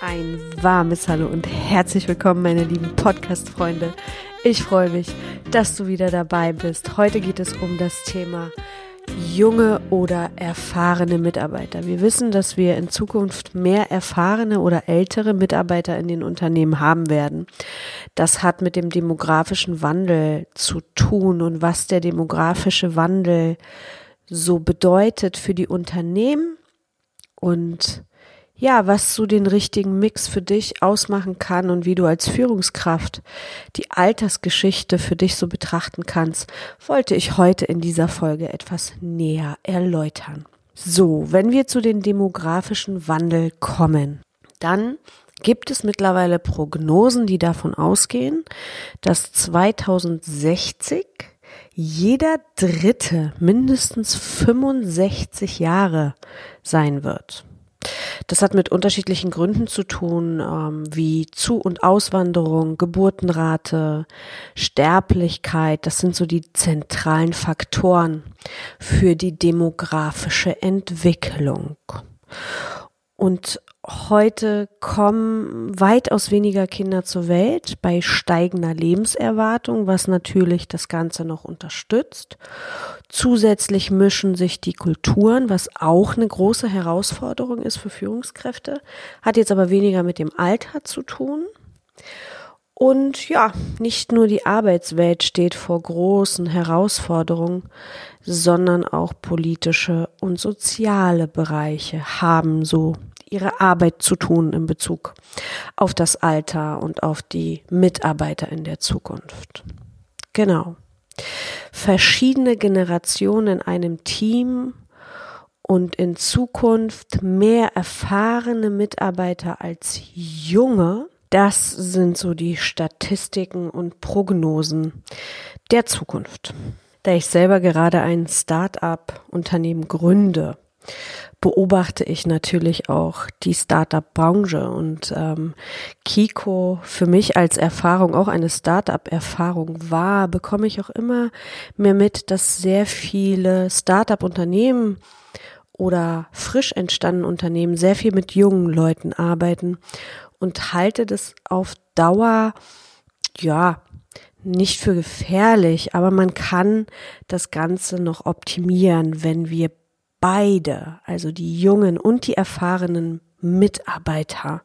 Ein warmes Hallo und herzlich willkommen, meine lieben Podcast-Freunde. Ich freue mich, dass du wieder dabei bist. Heute geht es um das Thema junge oder erfahrene Mitarbeiter. Wir wissen, dass wir in Zukunft mehr erfahrene oder ältere Mitarbeiter in den Unternehmen haben werden. Das hat mit dem demografischen Wandel zu tun und was der demografische Wandel so bedeutet für die Unternehmen und ja, was so den richtigen Mix für dich ausmachen kann und wie du als Führungskraft die Altersgeschichte für dich so betrachten kannst, wollte ich heute in dieser Folge etwas näher erläutern. So, wenn wir zu den demografischen Wandel kommen, dann gibt es mittlerweile Prognosen, die davon ausgehen, dass 2060 jeder Dritte mindestens 65 Jahre sein wird. Das hat mit unterschiedlichen Gründen zu tun, ähm, wie Zu- und Auswanderung, Geburtenrate, Sterblichkeit. Das sind so die zentralen Faktoren für die demografische Entwicklung. Und Heute kommen weitaus weniger Kinder zur Welt bei steigender Lebenserwartung, was natürlich das Ganze noch unterstützt. Zusätzlich mischen sich die Kulturen, was auch eine große Herausforderung ist für Führungskräfte, hat jetzt aber weniger mit dem Alter zu tun. Und ja, nicht nur die Arbeitswelt steht vor großen Herausforderungen, sondern auch politische und soziale Bereiche haben so ihre Arbeit zu tun in Bezug auf das Alter und auf die Mitarbeiter in der Zukunft. Genau. Verschiedene Generationen in einem Team und in Zukunft mehr erfahrene Mitarbeiter als junge, das sind so die Statistiken und Prognosen der Zukunft. Da ich selber gerade ein Start-up-Unternehmen gründe, beobachte ich natürlich auch die Startup-Branche und ähm, Kiko für mich als Erfahrung auch eine Startup-Erfahrung war, bekomme ich auch immer mehr mit, dass sehr viele Startup-Unternehmen oder frisch entstandene Unternehmen sehr viel mit jungen Leuten arbeiten und halte das auf Dauer, ja, nicht für gefährlich, aber man kann das Ganze noch optimieren, wenn wir beide, also die jungen und die erfahrenen Mitarbeiter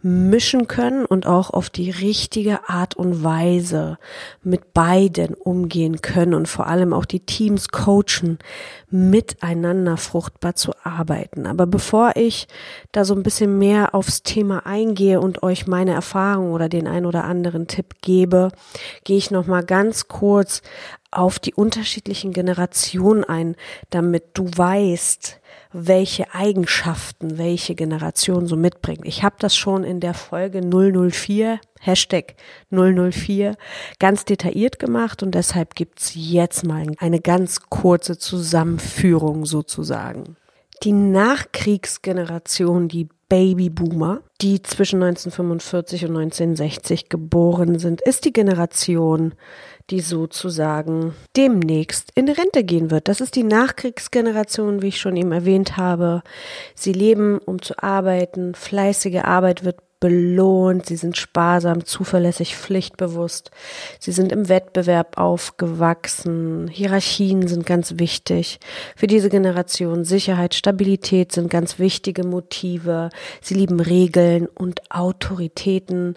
mischen können und auch auf die richtige Art und Weise mit beiden umgehen können und vor allem auch die Teams coachen, miteinander fruchtbar zu arbeiten. Aber bevor ich da so ein bisschen mehr aufs Thema eingehe und euch meine Erfahrung oder den ein oder anderen Tipp gebe, gehe ich noch mal ganz kurz auf die unterschiedlichen Generationen ein, damit du weißt, welche Eigenschaften welche Generation so mitbringt. Ich habe das schon in der Folge 004, Hashtag 004, ganz detailliert gemacht und deshalb gibt's jetzt mal eine ganz kurze Zusammenführung sozusagen. Die Nachkriegsgeneration, die Babyboomer, die zwischen 1945 und 1960 geboren sind, ist die Generation, die sozusagen demnächst in Rente gehen wird. Das ist die Nachkriegsgeneration, wie ich schon eben erwähnt habe. Sie leben, um zu arbeiten. Fleißige Arbeit wird belohnt, sie sind sparsam, zuverlässig, pflichtbewusst, sie sind im Wettbewerb aufgewachsen, Hierarchien sind ganz wichtig. Für diese Generation Sicherheit, Stabilität sind ganz wichtige Motive. Sie lieben Regeln und Autoritäten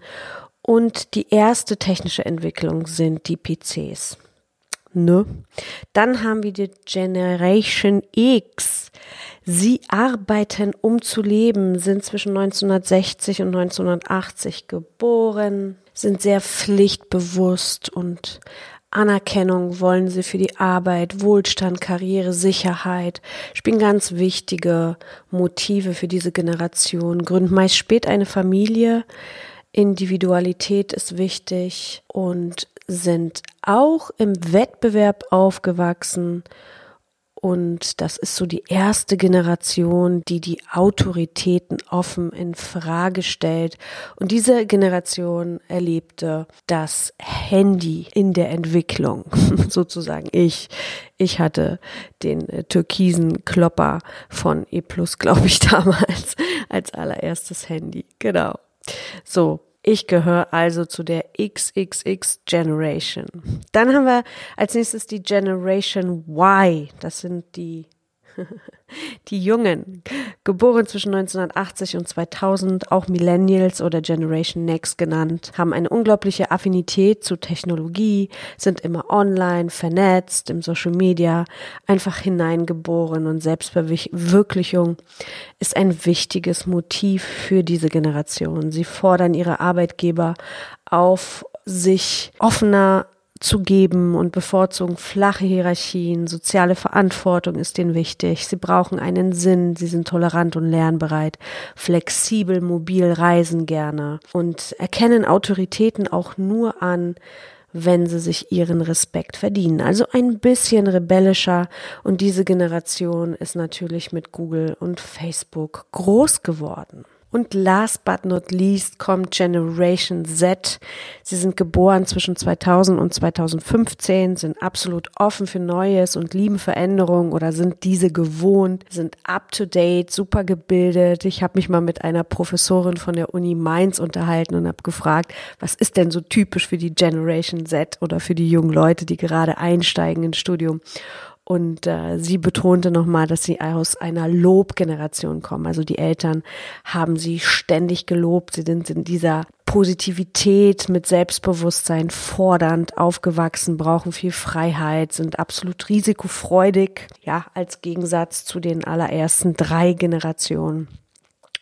und die erste technische Entwicklung sind die PCs. Ne? Dann haben wir die Generation X. Sie arbeiten, um zu leben, sind zwischen 1960 und 1980 geboren, sind sehr pflichtbewusst und Anerkennung wollen sie für die Arbeit, Wohlstand, Karriere, Sicherheit, spielen ganz wichtige Motive für diese Generation, gründen meist spät eine Familie, Individualität ist wichtig und sind auch im Wettbewerb aufgewachsen Und das ist so die erste Generation, die die Autoritäten offen in Frage stellt. Und diese Generation erlebte das Handy in der Entwicklung, sozusagen. Ich, ich hatte den äh, türkisen Klopper von E glaube ich, damals als allererstes Handy. Genau. So, ich gehöre also zu der XXX Generation. Dann haben wir als nächstes die Generation Y. Das sind die die Jungen, geboren zwischen 1980 und 2000, auch Millennials oder Generation Next genannt, haben eine unglaubliche Affinität zu Technologie, sind immer online, vernetzt, im Social Media, einfach hineingeboren und Selbstverwirklichung ist ein wichtiges Motiv für diese Generation. Sie fordern ihre Arbeitgeber auf, sich offener zu geben und bevorzugen flache Hierarchien. Soziale Verantwortung ist ihnen wichtig. Sie brauchen einen Sinn. Sie sind tolerant und lernbereit, flexibel, mobil, reisen gerne und erkennen Autoritäten auch nur an, wenn sie sich ihren Respekt verdienen. Also ein bisschen rebellischer und diese Generation ist natürlich mit Google und Facebook groß geworden. Und last but not least kommt Generation Z. Sie sind geboren zwischen 2000 und 2015, sind absolut offen für Neues und lieben Veränderungen oder sind diese gewohnt, sind up to date, super gebildet. Ich habe mich mal mit einer Professorin von der Uni Mainz unterhalten und habe gefragt, was ist denn so typisch für die Generation Z oder für die jungen Leute, die gerade einsteigen ins Studium? Und äh, sie betonte nochmal, dass sie aus einer Lobgeneration kommen. Also die Eltern haben sie ständig gelobt. Sie sind in dieser Positivität mit Selbstbewusstsein fordernd aufgewachsen, brauchen viel Freiheit, sind absolut risikofreudig, ja, als Gegensatz zu den allerersten drei Generationen.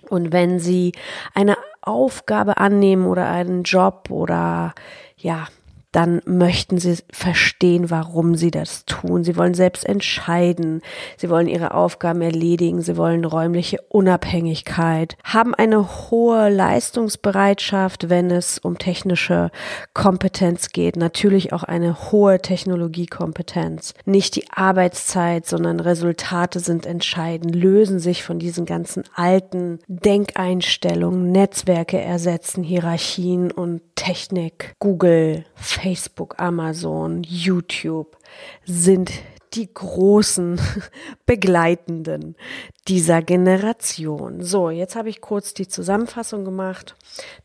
Und wenn sie eine Aufgabe annehmen oder einen Job oder ja, dann möchten sie verstehen, warum sie das tun. Sie wollen selbst entscheiden. Sie wollen ihre Aufgaben erledigen. Sie wollen räumliche Unabhängigkeit, haben eine hohe Leistungsbereitschaft, wenn es um technische Kompetenz geht. Natürlich auch eine hohe Technologiekompetenz. Nicht die Arbeitszeit, sondern Resultate sind entscheidend, lösen sich von diesen ganzen alten Denkeinstellungen, Netzwerke ersetzen Hierarchien und Technik, Google, Facebook, Amazon, YouTube sind die großen Begleitenden dieser Generation. So, jetzt habe ich kurz die Zusammenfassung gemacht.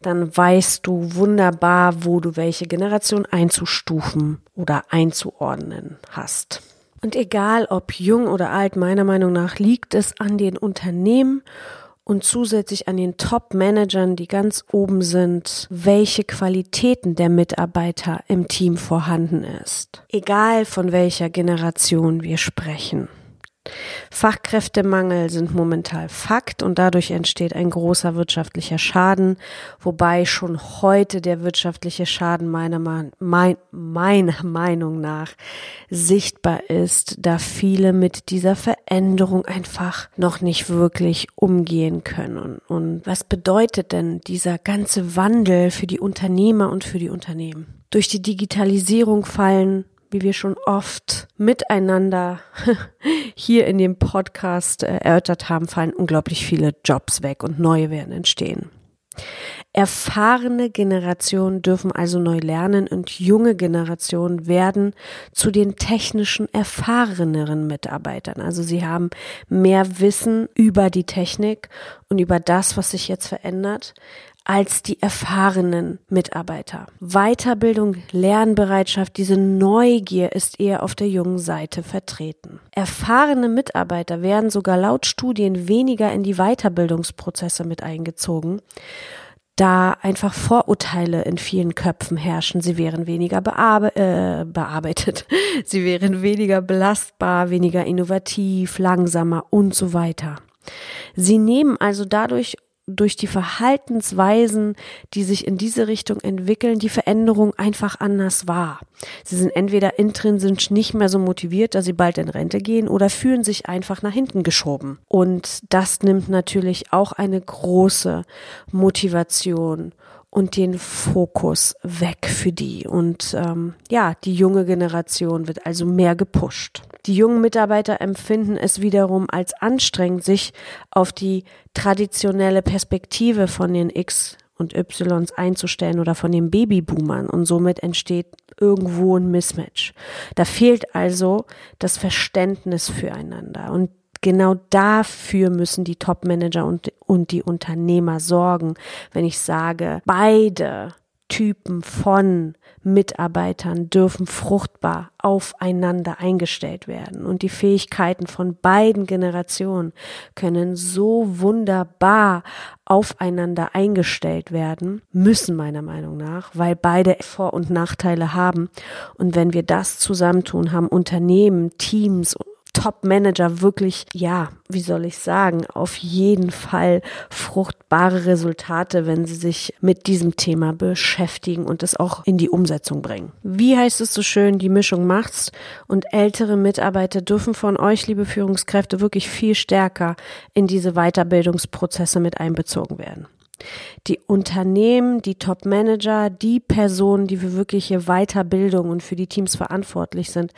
Dann weißt du wunderbar, wo du welche Generation einzustufen oder einzuordnen hast. Und egal ob jung oder alt, meiner Meinung nach liegt es an den Unternehmen und zusätzlich an den Top-Managern, die ganz oben sind, welche Qualitäten der Mitarbeiter im Team vorhanden ist. Egal von welcher Generation wir sprechen. Fachkräftemangel sind momentan Fakt und dadurch entsteht ein großer wirtschaftlicher Schaden, wobei schon heute der wirtschaftliche Schaden meiner, mein, meiner Meinung nach sichtbar ist, da viele mit dieser Veränderung einfach noch nicht wirklich umgehen können. Und was bedeutet denn dieser ganze Wandel für die Unternehmer und für die Unternehmen? Durch die Digitalisierung fallen wie wir schon oft miteinander hier in dem Podcast äh, erörtert haben, fallen unglaublich viele Jobs weg und neue werden entstehen. Erfahrene Generationen dürfen also neu lernen und junge Generationen werden zu den technischen erfahreneren Mitarbeitern. Also sie haben mehr Wissen über die Technik und über das, was sich jetzt verändert, als die erfahrenen Mitarbeiter. Weiterbildung, Lernbereitschaft, diese Neugier ist eher auf der jungen Seite vertreten. Erfahrene Mitarbeiter werden sogar laut Studien weniger in die Weiterbildungsprozesse mit eingezogen da einfach Vorurteile in vielen Köpfen herrschen. Sie wären weniger bearbe äh, bearbeitet, sie wären weniger belastbar, weniger innovativ, langsamer und so weiter. Sie nehmen also dadurch durch die Verhaltensweisen, die sich in diese Richtung entwickeln, die Veränderung einfach anders wahr. Sie sind entweder intrinsisch nicht mehr so motiviert, da sie bald in Rente gehen, oder fühlen sich einfach nach hinten geschoben. Und das nimmt natürlich auch eine große Motivation und den Fokus weg für die. Und ähm, ja, die junge Generation wird also mehr gepusht. Die jungen Mitarbeiter empfinden es wiederum als anstrengend, sich auf die traditionelle Perspektive von den X und Ys einzustellen oder von den Babyboomern und somit entsteht irgendwo ein Mismatch. Da fehlt also das Verständnis füreinander und genau dafür müssen die Topmanager und, und die Unternehmer sorgen, wenn ich sage, beide Typen von Mitarbeitern dürfen fruchtbar aufeinander eingestellt werden. Und die Fähigkeiten von beiden Generationen können so wunderbar aufeinander eingestellt werden, müssen meiner Meinung nach, weil beide Vor- und Nachteile haben. Und wenn wir das zusammentun, haben Unternehmen, Teams Top-Manager wirklich, ja, wie soll ich sagen, auf jeden Fall fruchtbare Resultate, wenn sie sich mit diesem Thema beschäftigen und es auch in die Umsetzung bringen. Wie heißt es so schön, die Mischung macht's und ältere Mitarbeiter dürfen von euch, liebe Führungskräfte, wirklich viel stärker in diese Weiterbildungsprozesse mit einbezogen werden die Unternehmen, die Top-Manager, die Personen, die für wirkliche Weiterbildung und für die Teams verantwortlich sind,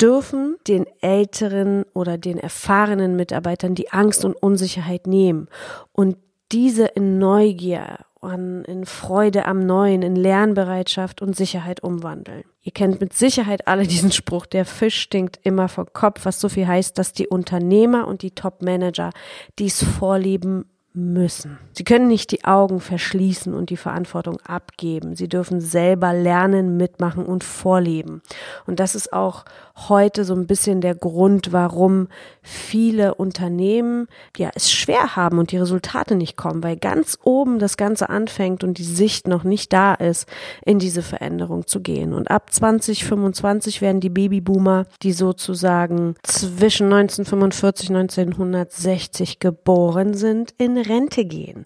dürfen den älteren oder den erfahrenen Mitarbeitern die Angst und Unsicherheit nehmen und diese in Neugier, in Freude am Neuen, in Lernbereitschaft und Sicherheit umwandeln. Ihr kennt mit Sicherheit alle diesen Spruch, der Fisch stinkt immer vor Kopf, was so viel heißt, dass die Unternehmer und die Top-Manager dies vorleben müssen. Sie können nicht die Augen verschließen und die Verantwortung abgeben. Sie dürfen selber lernen, mitmachen und vorleben. Und das ist auch heute so ein bisschen der Grund, warum viele Unternehmen ja es schwer haben und die Resultate nicht kommen, weil ganz oben das Ganze anfängt und die Sicht noch nicht da ist, in diese Veränderung zu gehen. Und ab 2025 werden die Babyboomer, die sozusagen zwischen 1945 und 1960 geboren sind, in Rente gehen.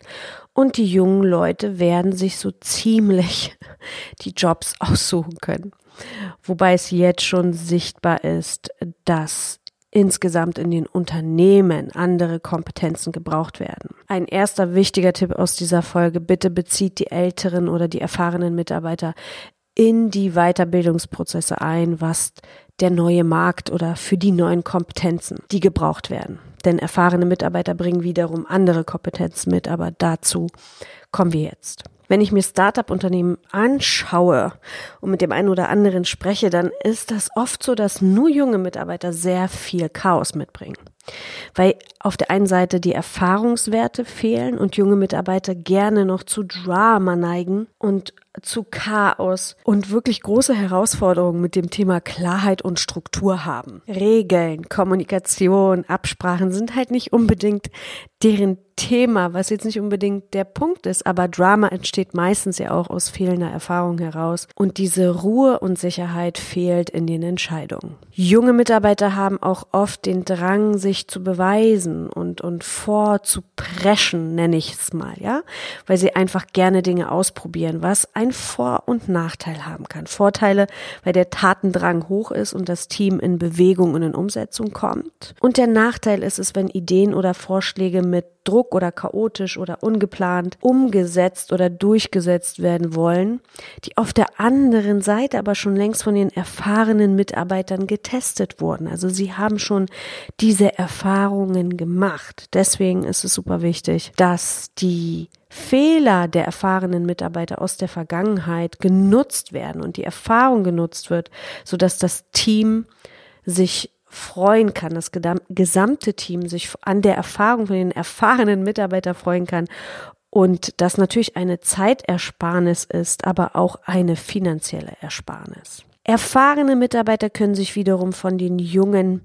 Und die jungen Leute werden sich so ziemlich die Jobs aussuchen können. Wobei es jetzt schon sichtbar ist, dass insgesamt in den Unternehmen andere Kompetenzen gebraucht werden. Ein erster wichtiger Tipp aus dieser Folge, bitte bezieht die älteren oder die erfahrenen Mitarbeiter in die Weiterbildungsprozesse ein, was der neue Markt oder für die neuen Kompetenzen, die gebraucht werden. Denn erfahrene Mitarbeiter bringen wiederum andere Kompetenzen mit, aber dazu kommen wir jetzt. Wenn ich mir Startup-Unternehmen anschaue und mit dem einen oder anderen spreche, dann ist das oft so, dass nur junge Mitarbeiter sehr viel Chaos mitbringen. Weil auf der einen Seite die Erfahrungswerte fehlen und junge Mitarbeiter gerne noch zu Drama neigen und zu Chaos und wirklich große Herausforderungen mit dem Thema Klarheit und Struktur haben. Regeln, Kommunikation, Absprachen sind halt nicht unbedingt deren Thema, was jetzt nicht unbedingt der Punkt ist, aber Drama entsteht meistens ja auch aus fehlender Erfahrung heraus und diese Ruhe und Sicherheit fehlt in den Entscheidungen. Junge Mitarbeiter haben auch oft den Drang, sich zu beweisen und, und vorzupreschen, nenne ich es mal, ja, weil sie einfach gerne Dinge ausprobieren, was ein Vor- und Nachteil haben kann. Vorteile, weil der Tatendrang hoch ist und das Team in Bewegung und in Umsetzung kommt. Und der Nachteil ist es, wenn Ideen oder Vorschläge mit Druck oder chaotisch oder ungeplant umgesetzt oder durchgesetzt werden wollen, die auf der anderen Seite aber schon längst von den erfahrenen Mitarbeitern getestet wurden. Also sie haben schon diese Erfahrungen gemacht. Deswegen ist es super wichtig, dass die Fehler der erfahrenen Mitarbeiter aus der Vergangenheit genutzt werden und die Erfahrung genutzt wird, sodass das Team sich freuen kann, das gesamte Team sich an der Erfahrung von den erfahrenen Mitarbeitern freuen kann und das natürlich eine Zeitersparnis ist, aber auch eine finanzielle Ersparnis. Erfahrene Mitarbeiter können sich wiederum von den jungen,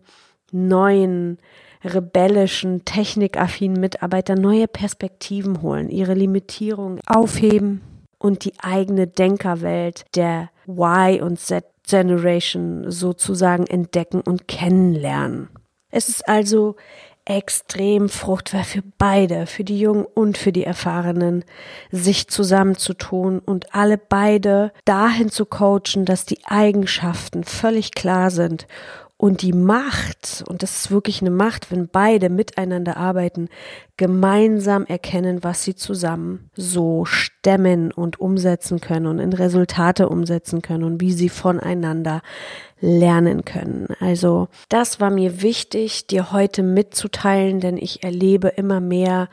neuen, rebellischen, technikaffinen Mitarbeitern neue Perspektiven holen, ihre Limitierungen aufheben und die eigene Denkerwelt der Y- und Z Generation sozusagen entdecken und kennenlernen. Es ist also extrem fruchtbar für beide, für die Jungen und für die Erfahrenen, sich zusammenzutun und alle beide dahin zu coachen, dass die Eigenschaften völlig klar sind Und die Macht, und das ist wirklich eine Macht, wenn beide miteinander arbeiten, gemeinsam erkennen, was sie zusammen so stemmen und umsetzen können und in Resultate umsetzen können und wie sie voneinander lernen können. Also das war mir wichtig, dir heute mitzuteilen, denn ich erlebe immer mehr,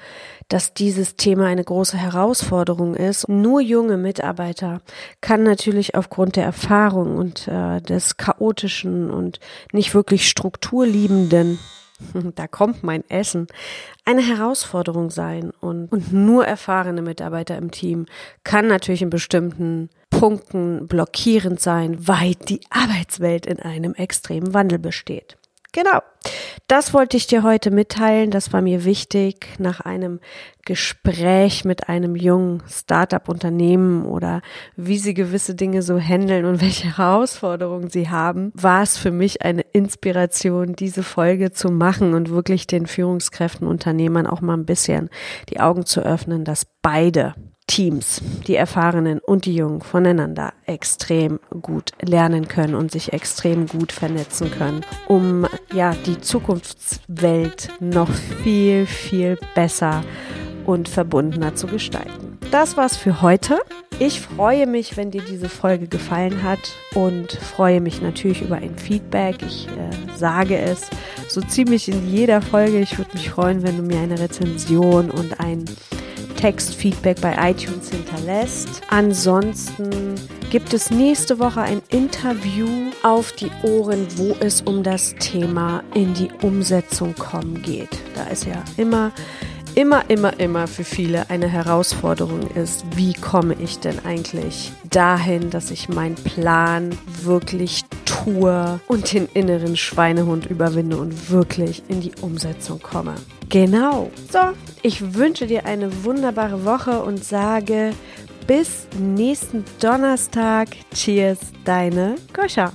dass dieses Thema eine große Herausforderung ist. Nur junge Mitarbeiter kann natürlich aufgrund der Erfahrung und äh, des chaotischen und nicht wirklich strukturliebenden da kommt mein Essen, eine Herausforderung sein. Und, und nur erfahrene Mitarbeiter im Team kann natürlich in bestimmten Punkten blockierend sein, weil die Arbeitswelt in einem extremen Wandel besteht. Genau. Das wollte ich dir heute mitteilen. Das war mir wichtig nach einem Gespräch mit einem jungen Startup-Unternehmen oder wie sie gewisse Dinge so handeln und welche Herausforderungen sie haben, war es für mich eine Inspiration, diese Folge zu machen und wirklich den Führungskräften, Unternehmern auch mal ein bisschen die Augen zu öffnen, dass beide Teams, die Erfahrenen und die Jungen voneinander extrem gut lernen können und sich extrem gut vernetzen können, um ja die Zukunftswelt noch viel, viel besser und verbundener zu gestalten. Das war's für heute. Ich freue mich, wenn dir diese Folge gefallen hat und freue mich natürlich über ein Feedback. Ich äh, sage es so ziemlich in jeder Folge. Ich würde mich freuen, wenn du mir eine Rezension und ein Textfeedback bei iTunes hinterlässt. Ansonsten gibt es nächste Woche ein Interview auf die Ohren, wo es um das Thema in die Umsetzung kommen geht. Da ist ja immer immer, immer, immer für viele eine Herausforderung ist, wie komme ich denn eigentlich dahin, dass ich meinen Plan wirklich tue und den inneren Schweinehund überwinde und wirklich in die Umsetzung komme. Genau. So, ich wünsche dir eine wunderbare Woche und sage bis nächsten Donnerstag. Cheers, deine Goscha.